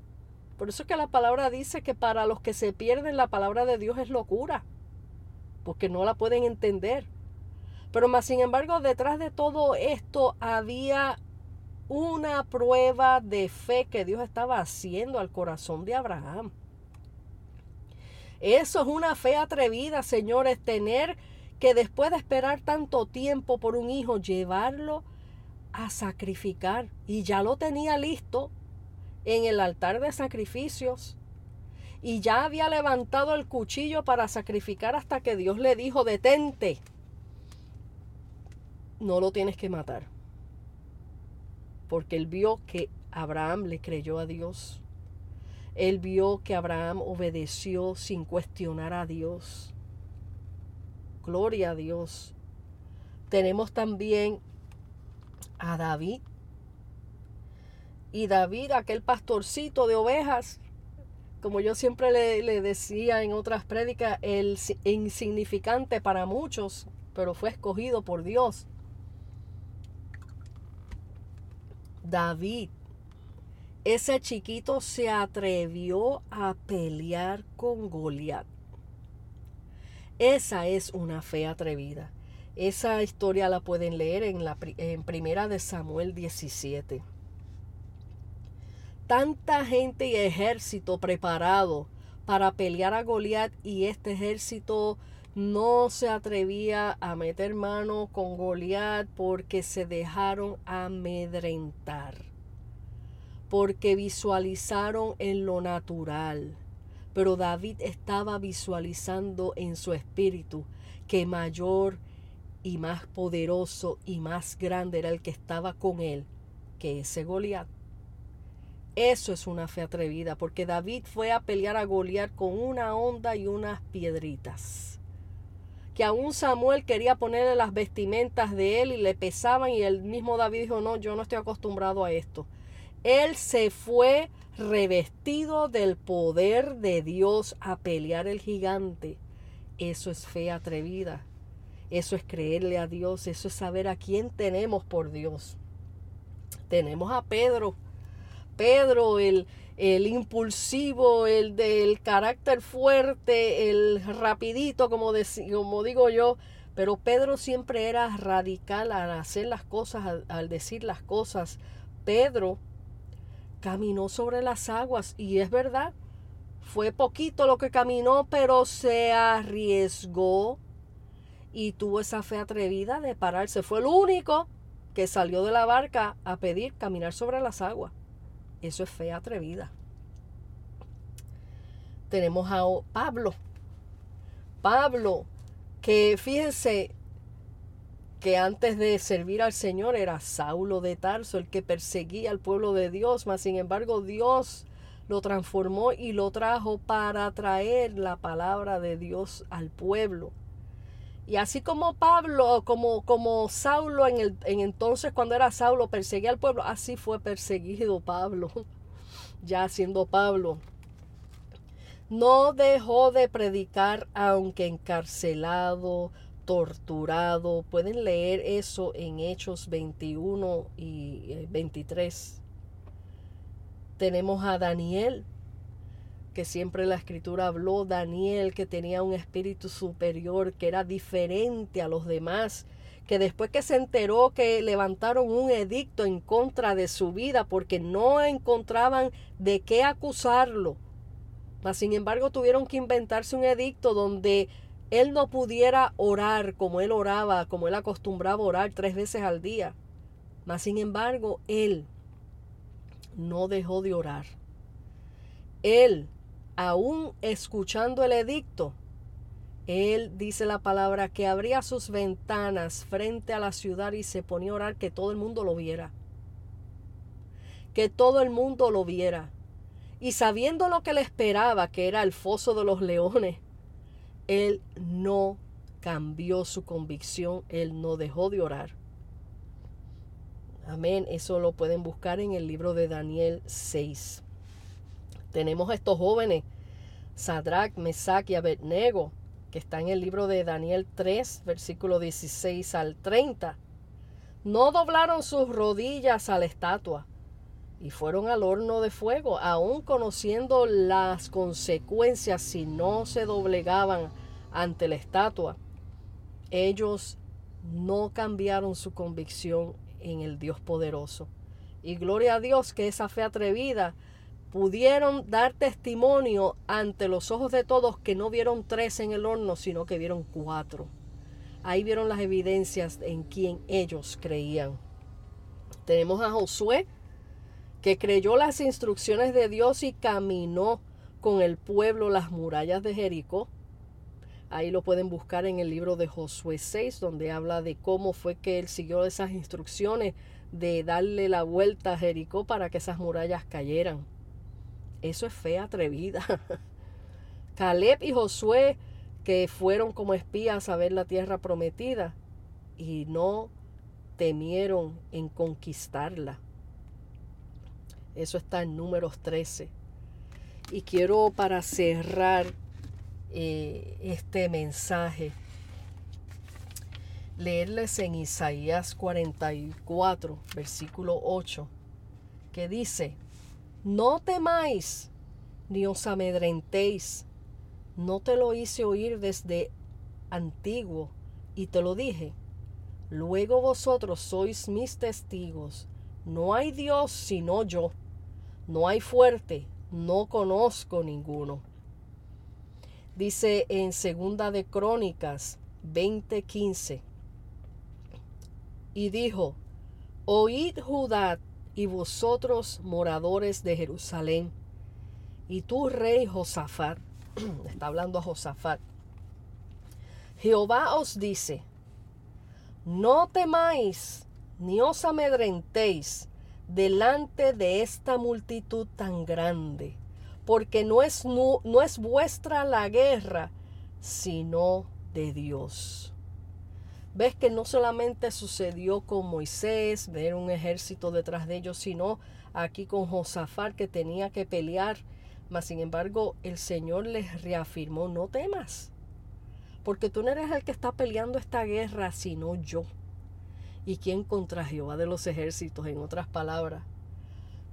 Por eso es que la palabra dice que para los que se pierden la palabra de Dios es locura, porque no la pueden entender. Pero más sin embargo, detrás de todo esto había una prueba de fe que Dios estaba haciendo al corazón de Abraham. Eso es una fe atrevida, señores, tener que después de esperar tanto tiempo por un hijo, llevarlo a sacrificar. Y ya lo tenía listo, en el altar de sacrificios y ya había levantado el cuchillo para sacrificar hasta que Dios le dijo, detente, no lo tienes que matar. Porque él vio que Abraham le creyó a Dios. Él vio que Abraham obedeció sin cuestionar a Dios. Gloria a Dios. Tenemos también a David y David, aquel pastorcito de ovejas, como yo siempre le, decía en otras prédicas, el insignificante para muchos, pero fue escogido por Dios. David, ese chiquito se atrevió a pelear con Goliat. Esa es una fe atrevida. Esa historia la pueden leer en, la, en Primera de Samuel 17 tanta gente y ejército preparado para pelear a Goliat y este ejército no se atrevía a meter mano con Goliat porque se dejaron amedrentar, porque visualizaron en lo natural. Pero David estaba visualizando en su espíritu que mayor y más poderoso y más grande era el que estaba con él que ese Goliat. Eso es una fe atrevida, porque David fue a pelear a Goliat con una onda y unas piedritas. Que aún Samuel quería ponerle las vestimentas de él y le pesaban y el mismo David dijo, no, yo no estoy acostumbrado a esto. Él se fue revestido del poder de Dios a pelear el gigante. Eso es fe atrevida. Eso es creerle a Dios. Eso es saber a quién tenemos por Dios. Tenemos a Pedro Pedro, el, el impulsivo, el del carácter fuerte, el rapidito, como, como digo yo. Pero Pedro siempre era radical al hacer las cosas, al, al decir las cosas. Pedro caminó sobre las aguas y es verdad, fue poquito lo que caminó, pero se arriesgó y tuvo esa fe atrevida de pararse. Fue el único que salió de la barca a pedir caminar sobre las aguas. Eso es fe atrevida. Tenemos a Pablo. Pablo, que fíjense que antes de servir al Señor era Saulo de Tarso, el que perseguía al pueblo de Dios, mas sin embargo Dios lo transformó y lo trajo para traer la palabra de Dios al pueblo. Y así como Pablo, como, como Saulo en, el, en entonces cuando era Saulo perseguía al pueblo, así fue perseguido Pablo, [laughs] ya siendo Pablo. No dejó de predicar aunque encarcelado, torturado. Pueden leer eso en Hechos 21 y 23. Eh, Tenemos a Daniel, que siempre la escritura habló, Daniel que tenía un espíritu superior, que era diferente a los demás, que después que se enteró que levantaron un edicto en contra de su vida porque no encontraban de qué acusarlo, mas sin embargo tuvieron que inventarse un edicto donde él no pudiera orar como él oraba, como él acostumbraba orar tres veces al día. Mas sin embargo, él no dejó de orar. Él aún escuchando el edicto, él dice la palabra que abría sus ventanas frente a la ciudad y se ponía a orar que todo el mundo lo viera. Que todo el mundo lo viera. Y sabiendo lo que le esperaba, que era el foso de los leones, él no cambió su convicción, él no dejó de orar. Amén, eso lo pueden buscar en el libro de Daniel 6. Tenemos a estos jóvenes, Sadrach, Mesach y Abednego, que está en el libro de Daniel 3, versículo 16 al 30. No doblaron sus rodillas a la estatua y fueron al horno de fuego, aun conociendo las consecuencias si no se doblegaban ante la estatua. Ellos no cambiaron su convicción en el Dios poderoso. Y gloria a Dios que esa fe atrevida pudieron dar testimonio ante los ojos de todos que no vieron tres en el horno, sino que vieron cuatro. Ahí vieron las evidencias en quien ellos creían. Tenemos a Josué, que creyó las instrucciones de Dios y caminó con el pueblo las murallas de Jericó. Ahí lo pueden buscar en el libro de Josué 6, donde habla de cómo fue que él siguió esas instrucciones de darle la vuelta a Jericó para que esas murallas cayeran. Eso es fe atrevida. [laughs] Caleb y Josué, que fueron como espías a ver la tierra prometida y no temieron en conquistarla. Eso está en números 13. Y quiero para cerrar eh, este mensaje leerles en Isaías 44, versículo 8, que dice, no temáis, ni os amedrentéis. No te lo hice oír desde antiguo, y te lo dije. Luego vosotros sois mis testigos. No hay Dios sino yo. No hay fuerte, no conozco ninguno. Dice en Segunda de Crónicas 20:15. Y dijo, Oíd Judá y vosotros moradores de Jerusalén, y tú rey Josafat, [clears throat] está hablando a Josafat, Jehová os dice, no temáis ni os amedrentéis delante de esta multitud tan grande, porque no es, no, no es vuestra la guerra, sino de Dios. Ves que no solamente sucedió con Moisés, ver un ejército detrás de ellos, sino aquí con Josafat que tenía que pelear. Mas sin embargo, el Señor les reafirmó, no temas, porque tú no eres el que está peleando esta guerra, sino yo. ¿Y quién contra Jehová de los ejércitos? En otras palabras.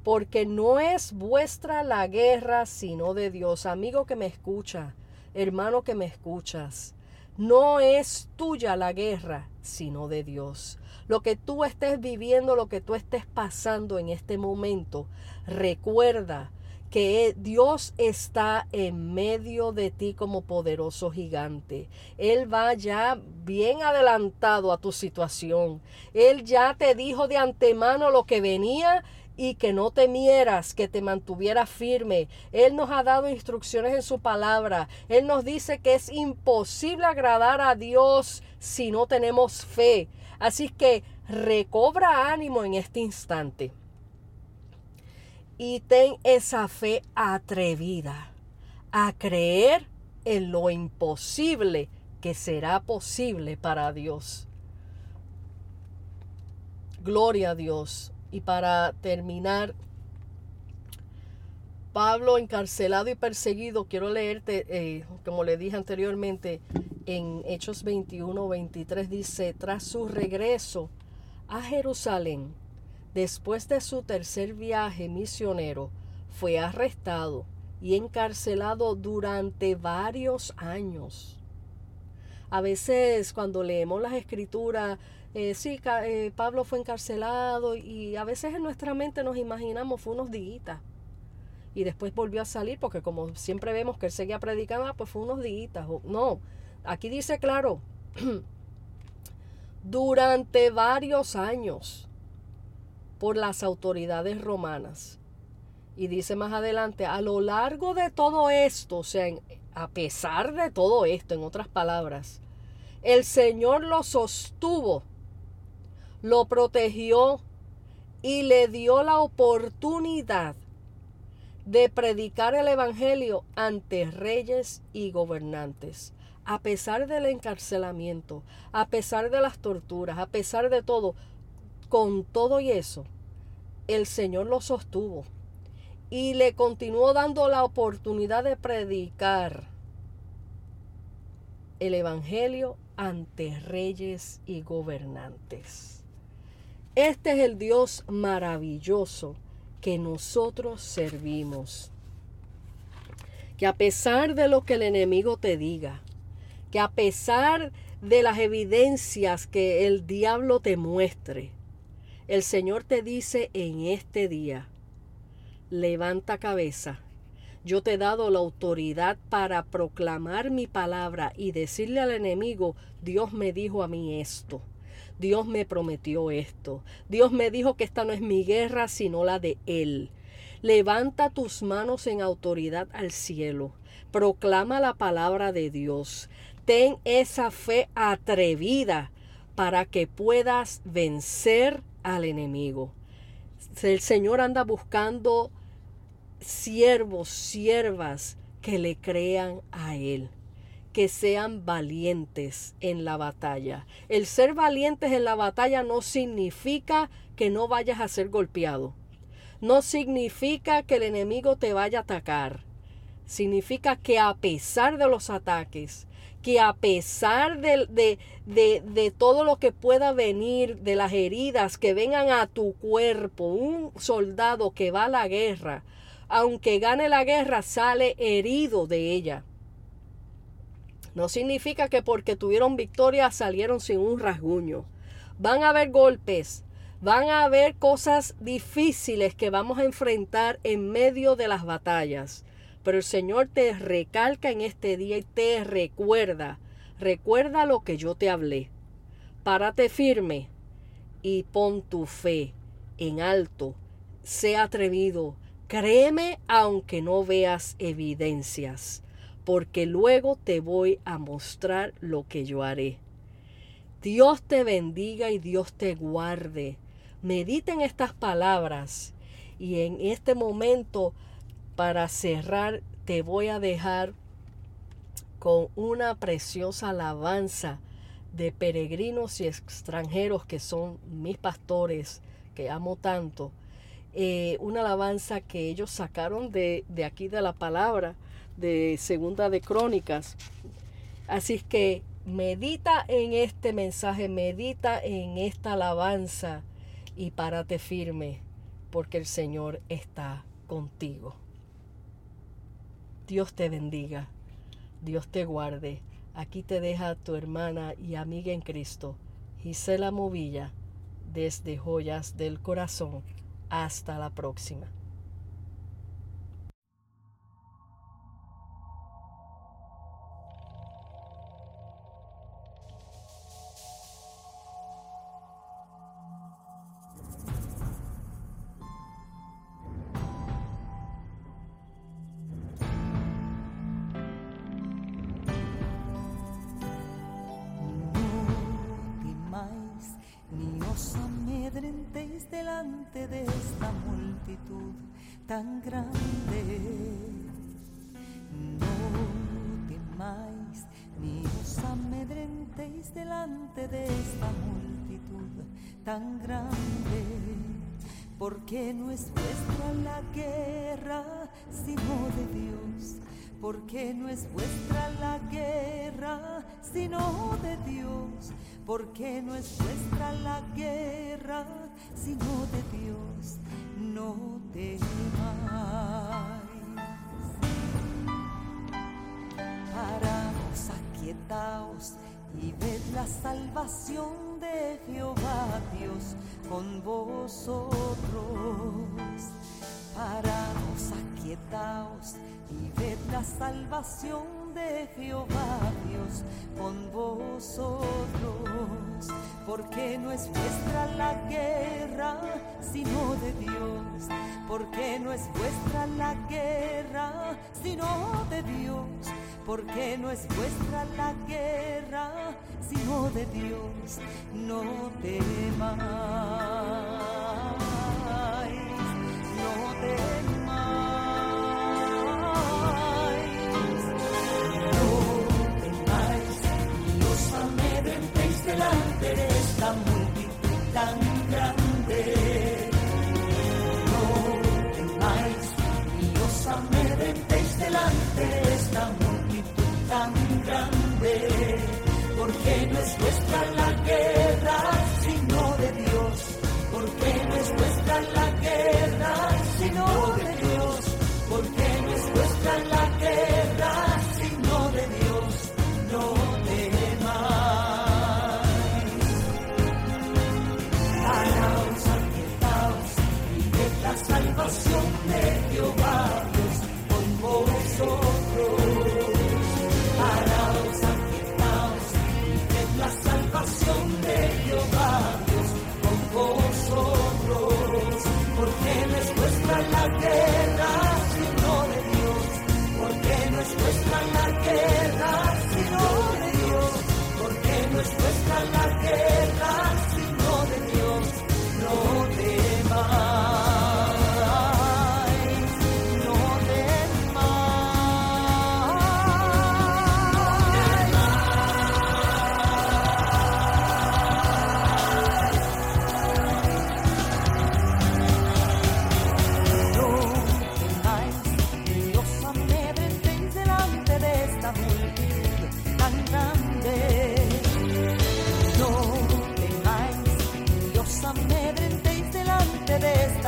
Porque no es vuestra la guerra, sino de Dios. Amigo que me escucha, hermano que me escuchas. No es tuya la guerra, sino de Dios. Lo que tú estés viviendo, lo que tú estés pasando en este momento, recuerda que Dios está en medio de ti como poderoso gigante. Él va ya bien adelantado a tu situación. Él ya te dijo de antemano lo que venía y que no temieras, que te mantuvieras firme. Él nos ha dado instrucciones en su palabra. Él nos dice que es imposible agradar a Dios si no tenemos fe. Así que recobra ánimo en este instante y ten esa fe atrevida a creer en lo imposible que será posible para Dios. Gloria a Dios. Y para terminar, Pablo encarcelado y perseguido, quiero leerte, eh, como le dije anteriormente, en Hechos 21, 23 dice, tras su regreso a Jerusalén, Después de su tercer viaje misionero, fue arrestado y encarcelado durante varios años. A veces cuando leemos las escrituras, eh, sí, eh, Pablo fue encarcelado y a veces en nuestra mente nos imaginamos fue unos días y después volvió a salir porque como siempre vemos que él seguía predicando, ah, pues fue unos días. No, aquí dice claro, [clears throat] durante varios años por las autoridades romanas. Y dice más adelante, a lo largo de todo esto, o sea, a pesar de todo esto, en otras palabras, el Señor lo sostuvo, lo protegió y le dio la oportunidad de predicar el Evangelio ante reyes y gobernantes. A pesar del encarcelamiento, a pesar de las torturas, a pesar de todo, con todo y eso, el Señor lo sostuvo y le continuó dando la oportunidad de predicar el Evangelio ante reyes y gobernantes. Este es el Dios maravilloso que nosotros servimos. Que a pesar de lo que el enemigo te diga, que a pesar de las evidencias que el diablo te muestre, el Señor te dice en este día, levanta cabeza. Yo te he dado la autoridad para proclamar mi palabra y decirle al enemigo, Dios me dijo a mí esto. Dios me prometió esto. Dios me dijo que esta no es mi guerra, sino la de Él. Levanta tus manos en autoridad al cielo. Proclama la palabra de Dios. Ten esa fe atrevida para que puedas vencer al enemigo. El Señor anda buscando siervos, siervas que le crean a Él, que sean valientes en la batalla. El ser valientes en la batalla no significa que no vayas a ser golpeado. No significa que el enemigo te vaya a atacar. Significa que a pesar de los ataques, que a pesar de, de, todo lo que pueda venir, de las heridas que vengan a tu cuerpo, un soldado que va a la guerra, aunque gane la guerra, sale herido de ella. No significa que porque tuvieron victoria salieron sin un rasguño. Van a haber golpes, van a haber cosas difíciles que vamos a enfrentar en medio de las batallas. Pero el Señor te recalca en este día y te recuerda, recuerda lo que yo te hablé. Párate firme y pon tu fe en alto. Sé atrevido. Créeme aunque no veas evidencias, porque luego te voy a mostrar lo que yo haré. Dios te bendiga y Dios te guarde. Medita en estas palabras y en este momento para cerrar, te voy a dejar con una preciosa alabanza de peregrinos y extranjeros que son mis pastores, que amo tanto. Eh, una alabanza que ellos sacaron de, de aquí de la palabra, de Segunda de Crónicas. Así que medita en este mensaje, medita en esta alabanza y párate firme, porque el Señor está contigo. Dios te bendiga, Dios te guarde. Aquí te deja tu hermana y amiga en Cristo, Gisela Movilla, desde Joyas del Corazón. Hasta la próxima. No es vuestra la guerra, sino de Dios. Porque no es vuestra la guerra, sino de Dios. No temáis. Paraos, aquietaos y ved la salvación de Jehová Dios con vosotros. Paraos, aquietaos y ved la salvación de Jehová Dios con vosotros. Porque no es vuestra la guerra, sino de Dios. Porque no es vuestra la guerra, sino de Dios. Porque no es vuestra la guerra, sino de Dios. No temáis, vuestra la guerra,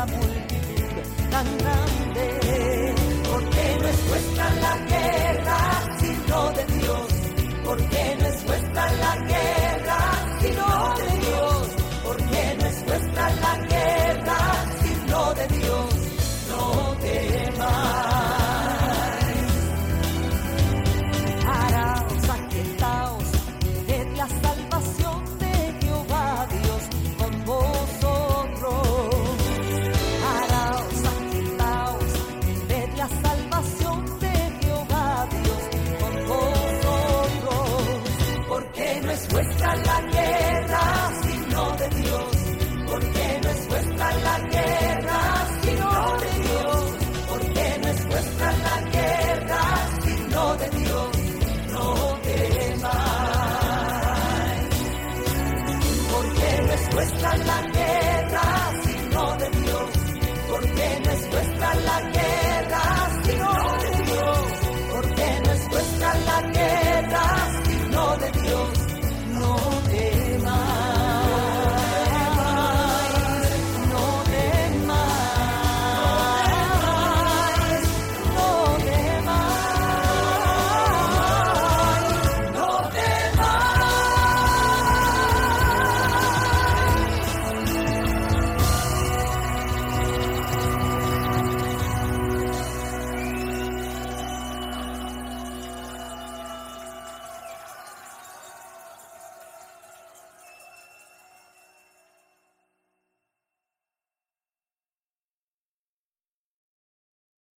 esta multitud tan grande. Porque no es vuestra la guerra, sino de Dios. Porque no es vuestra la guerra